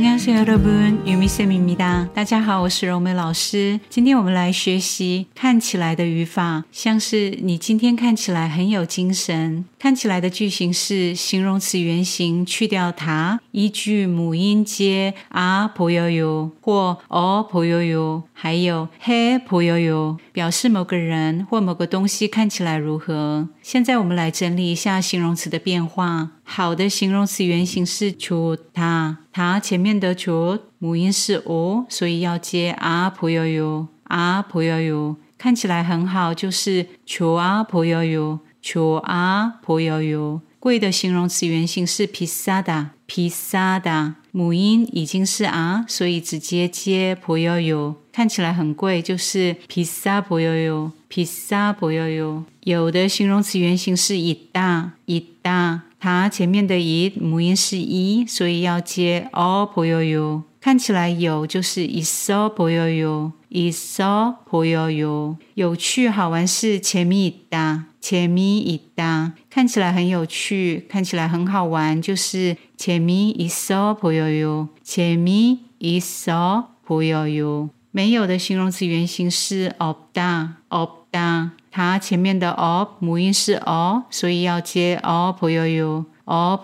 안녕하세요，여러분，유미쌤입니다。大家好，我是柔美老师。今天我们来学习看起来的语法，像是你今天看起来很有精神。看起来的句型是形容词原形去掉它，依据母音接啊보여요或어보여 요， 还有해보여 요， 表示某个人或某个东西看起来如何。现在我们来整理一下形容词的变化。 好的形容词原型是 c h 它它前面的 c h 母音是 o，所以要接 a p o y o y o a p o y o y o 看起来很好，就是 c h 啊 p o y o y o c h 啊 p o y o y o 贵的形容词原型是 pisada pisada，母音已经是啊，所以直接接 p o y o y o 看起来很贵，就是 pizza bo yo yo，pizza bo yo yo。有的形容词原形是一大一大，它前面的一母音是一所以要接哦 bo yo yo。看起来有就是 isso bo yo yo，isso bo yo yo。有趣好玩是 je mi da，je mi da。看起来很有趣，看起来很好玩，就是 je mi isso bo yo yo，je mi isso bo yo yo。没有的形容词原形是 updan updan，它前面的 up 音是 o，所以要接 o po yo yo o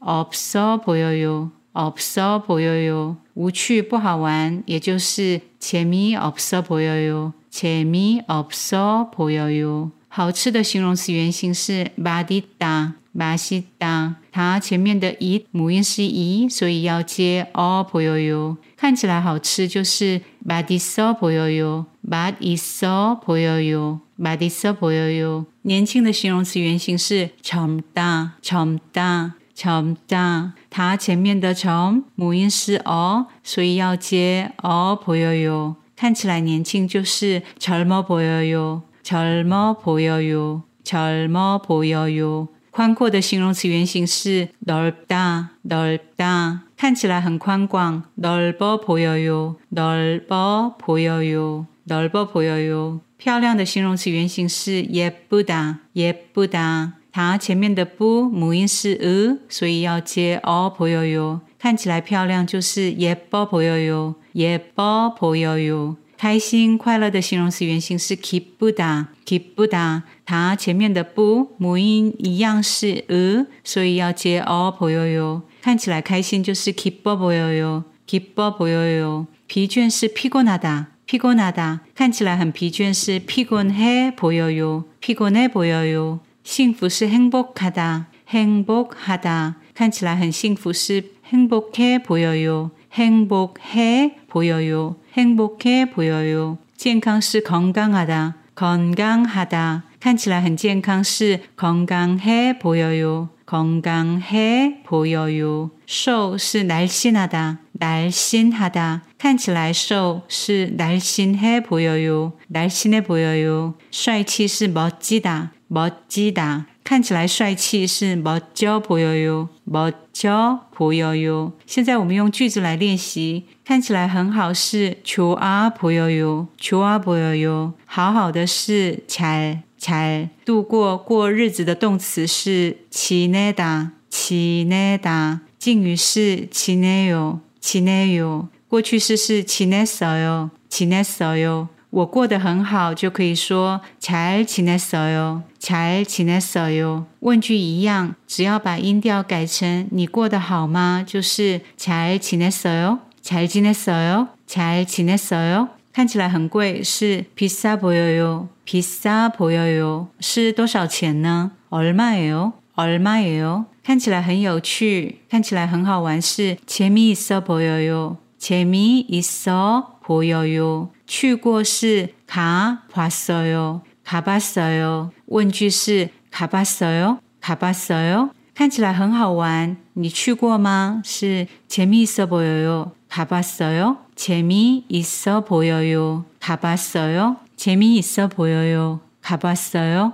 opso po 요 opso 无趣不好玩，也就是 chamie upso po yo 好吃的形容词原形是 badita。있 다， 맛있 다。 它前面的 it 母音是 e，所以要接 o 보여 요。 看起来好吃就是맛있어보여 요， 맛있어보여 요。 맛있어보여 요。 年轻的形容词原形是젊 다， 젊 다， 젊 다。 它前面的젊母音是 어， 所以要接 어보여 요。 看起来年轻就是젊어보여 요， 젊어보여 요， 젊어보여 요。 宽阔的形容词原形是넓 다， 넓 다。 看起来很宽广，넓어보여 요， 넓어보여 요， 넓어보여 요。 漂亮的形容词原形是예쁘 다， 예쁘 다。 它前面的不母音是 으， 所以要接어보여 요。 看起来漂亮就是예뻐보여 요， 예뻐보여 요。 开心快乐的形容词原形是기쁘 다， 기쁘 다。 它前面的不母音一样是 으， 所以要接어보여 요。 看起来开心就是기뻐보여 요， 기뻐보여 요。 疲倦是피곤하 다。 피곤하다看起来很疲倦是피곤해보여요피곤해보여요幸福是행복하다행복하다看起来很幸福是행복해보여요행복해보여요행복해보여요健康是건강하다건강하다 看起来很健康是건강해보여요건강해보여요瘦是날씬하다날씬하다看起来瘦是날씬해보여요날씬해보여 요。 帅气是멋지다멋지다看起来帅气是멋져보여요멋져보여 요。 现在我们用句子来练习。看起来很好是좋아보여 요， 좋아보여 요。 好好的是잘 잘。 度过过日子的动词是지내다지내다敬语是지내요지내요过去式是지냈어요지냈어요我过得很好，就可以说잘지냈어요잘지냈어요问句一样，只要把音调改成你过得好吗？就是잘지냈어요잘지냈어요잘지냈어요 看起来很贵，是비싸보여요비싸보여요是多少钱呢？얼마예요얼마예요看起来很有趣，看起来很好玩，是재미있어보여요재미있어보여 요。 去过是가봤어요가봤어요问句是가봤어요가봤어요看起来很好玩， 你去过吗？是재미있어보여요가봤어요재미있어보여요가봤어요재미있어보여요가봤어요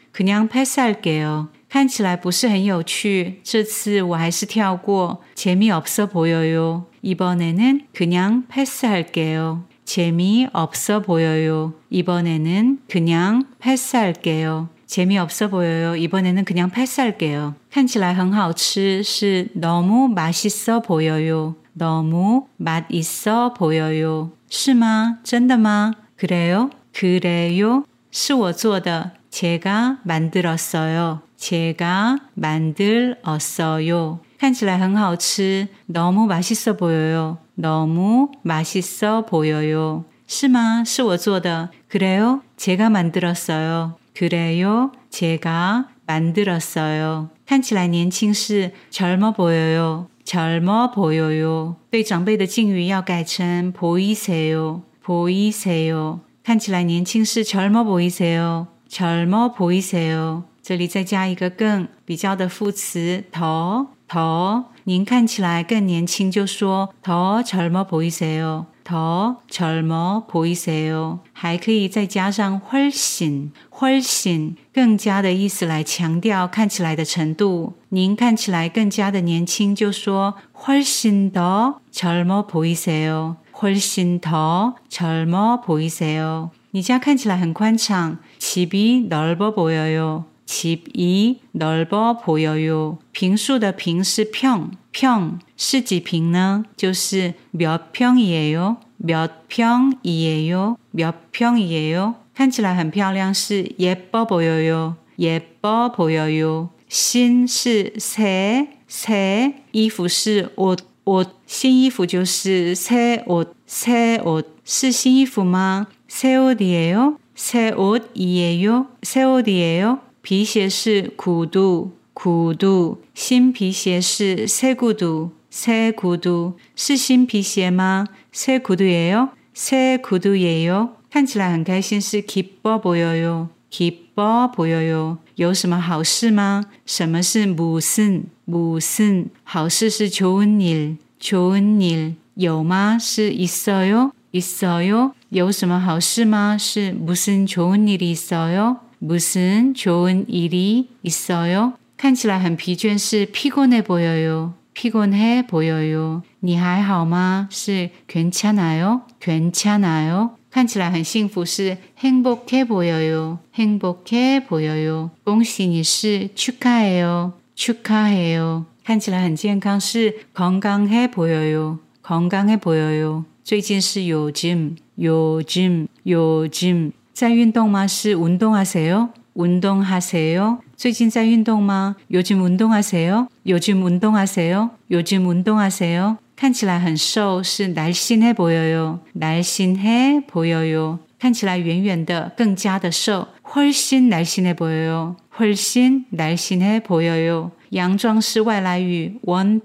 그냥패스할게 요。 看起来不是很有趣，这次我还是跳过。재미없어보여 요。 이번에는그냥패스할게 요。 재미없어보여 요。 이번에는그냥패스할게 요。 재미없어보여 요。 이번에는그냥패스할게 요。 看起来很好吃，是너무맛있어보여 요。 너무맛있어보여 요。 是吗？真的吗？그래 요？ 그래 요？ 是我做的。 제가 만들었어요. 제가 만들었어요. 看起来很好吃. 너무 맛있어 보여요. 너무 맛있어 보여요. 是吗?是我做的. 그래요? 제가 만들었어요. 그래요? 제가 만들었어요. 看起来年轻是 젊어 보여요. 젊어 보여요. 对长辈的敬语要改成 보이세요. 보이세요. 看起来年轻是 젊어 보이세요. 젊어 보이세요. 这里再加一个更比较的副词더，더，您看起来更年轻，就说더 젊어 보이세요. 더 젊어 보이세요. 还可以再加上 훨씬, 훨씬 更加的意思来强调看起来的程度。您看起来更加的年轻，就说 훨씬 더 젊어 보이세요. 훨씬 더 젊어 보이세요. 你家看起来很宽敞， 집이 넓어 보여요. 집이 넓어 보여요. 빙수的平是 평, 평, 是几平呢?就是몇 평이에요? 몇 평이에요? 몇 평이에요? 看起来很漂亮是 예뻐 보여요. 예뻐 보여요. 新是 새, 새, 衣服是 옷, 옷, 新衣服就是새 옷, 새 옷. 是新衣服吗？새 옷이에요? 새 옷이에요? 새 옷이에요? 비鞋是 구두, 구두. 新皮鞋是새 구두, 새 구두. 是新皮鞋吗?새 구두예요? 새 구두예요? 看起来很开心是 기뻐 보여요. 기뻐 보여요. 有什么好事吗?什么是 무슨, 무슨. 好事是 좋은 일, 좋은 일. 有吗?是 있어요? 있어요? 有什么好事吗?是 무슨 좋은 일이 있어요? 무슨 좋은 일이 있어요? 看起来很疲倦是 피곤해 보여요. 피곤해 보여요. 你还好吗?是 괜찮아요? 괜찮아요? 看起来很幸福是 행복해 보여요. 행복해 보여요. 恭喜你是 축하해요. 축하해요. 看起来很健康是 건강해 보여요. 건강해 보여요. 最近是요즘요즘요즘在运动吗？是운동하세요？운동하세요？요즘운동하세요？요즘운동하세요？ 看起来很瘦，是 날씬해 보여요. 날씬해 보여요. 看起来远远的更加的瘦， 훨씬 날씬해 보여요. 훨씬 날씬해 보여요. 洋装是外来语 one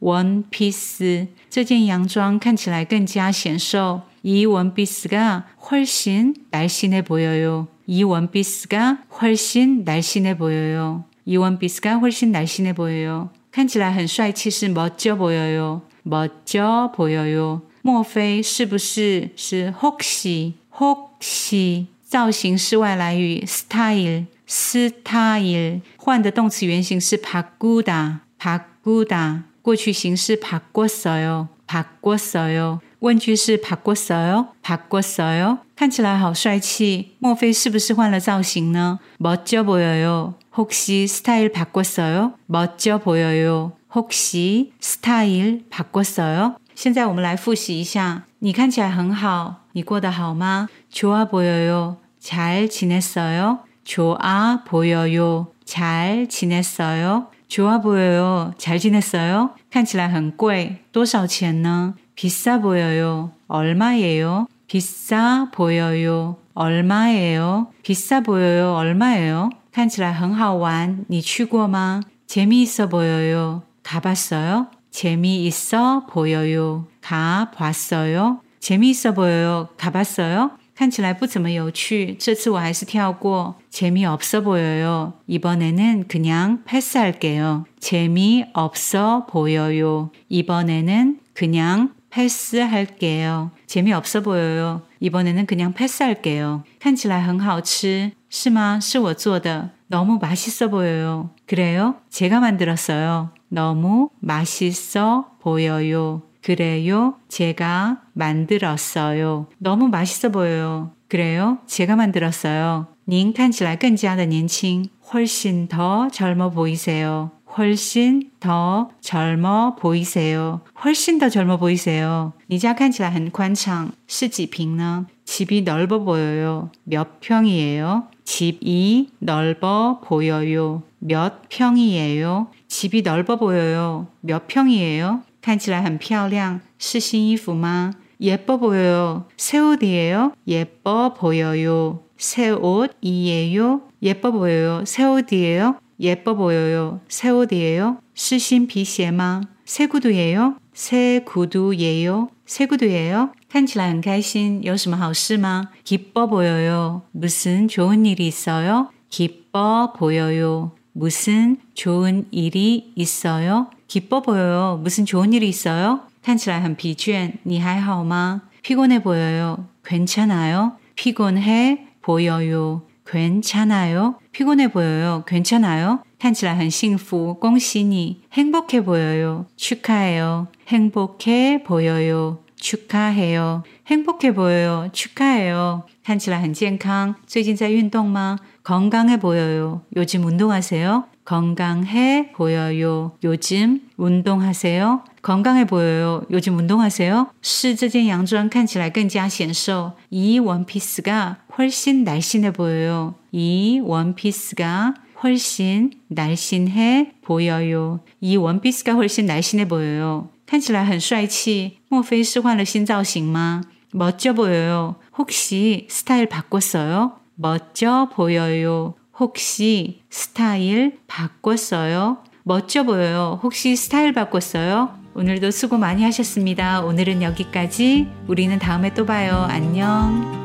piece one piece 这件洋装看起来更加显瘦。이 원피스가 훨씬 날씬해 보여요. 이 원피스가 훨씬 날씬해 보여요. 이 원피스가 훨씬 날씬해 보여요. 看起来很帅气是 멋져 보여요. 멋져 보여요. 莫非是不是是 혹시 혹시 造型是外来语 style style 换的动词原形是 바꾸다 바꾸다 过去形式 바꿨어요. 바꿨어요. 问句是 바꿨어요? 바꿨어요? 看起来好帅气.莫非是不是换了造型呢? 멋져 보여요. 혹시 스타일 바꿨어요? 멋져 보여요. 혹시 스타일 바꿨어요? 现在我们来复习一下.你看起来很好.你过得好吗? 좋아 보여요. 잘 지냈어요? 좋아 보여요. 잘 지냈어요? 좋아 보여요. 잘 지냈어요? 看起来很贵.多少钱呢? 비싸 보여요. 얼마예요? 비싸 보여요. 얼마예요? 비싸 보여요. 얼마예요? 看起来很好玩，你去过吗？재미있어보여요 가봤어요? 재미있어 보여요. 가봤어요? 재미있어 보여요. 가봤어요? 看起来不怎么有趣，这次我还是跳过。 재미없어 보여요. 이번에는 그냥 패스할게요. 재미없어 보여요. 이번에는 그냥 패스할게요. 재미없어 보여요. 이번에는 그냥 패스할게요. 看起来很好吃.是吗?是我做的. 너무 맛있어 보여요. 그래요? 제가 만들었어요. 너무 맛있어 보여요. 그래요? 제가 만들었어요. 너무 맛있어 보여요. 그래요? 제가 만들었어요. 您看起来更加的年轻. 훨씬 더 젊어 보이세요. 훨씬 더 젊어 보이세요. 훨씬 더 젊어 보이세요. 你家看起来很宽敞.是几平呢? 집이 넓어 보여요. 몇 평이에요? 집이 넓어 보여요. 몇 평이에요? 집이 넓어 보여요. 몇 평이에요? 看起来很漂亮.是新衣服吗? 예뻐 보여요. 새 옷이에요? 예뻐 보여요. 새 옷이에요? 예뻐 보여요. 새 옷이에요? 예뻐 보여요. 새 옷이에요? 是新皮鞋吗? 새 구두예요? 새 구두예요? 새 구두예요? 看起来很开心.有什么好事吗? 기뻐 보여요. 무슨 좋은 일이 있어요? 기뻐 보여요. 무슨 좋은 일이 있어요? 기뻐 보여요. 무슨 좋은 일이 있어요? 看起来很疲倦.你还好吗? 피곤해 보여요. 괜찮아요? 피곤해 보여요. 괜찮아요? 피곤해 보여요. 괜찮아요? 看起来很幸福.恭喜你. 행복해 보여요. 축하해요. 행복해 보여요. 축하해요. 행복해 보여요. 축하해요. 看起来很健康.最近在运动吗? 건강해 보여요. 요즘 운동하세요? 건강해 보여요. 요즘 운동하세요? 건강해 보여요. 요즘 운동하세요? 是这件洋装看起来更加显瘦. 이 원피스가 훨씬 날씬해 보여요. 이 원피스가 훨씬 날씬해 보여요. 이 원피스가 훨씬 날씬해 보여요. 看起来很帅气.莫非是换了新造型吗? 멋져 보여요. 혹시 스타일 바꿨어요? 멋져 보여요. 혹시 스타일 바꿨어요? 멋져 보여요. 혹시 스타일 바꿨어요? 오늘도 수고 많이 하셨습니다. 오늘은 여기까지. 우리는 다음에 또 봐요. 안녕.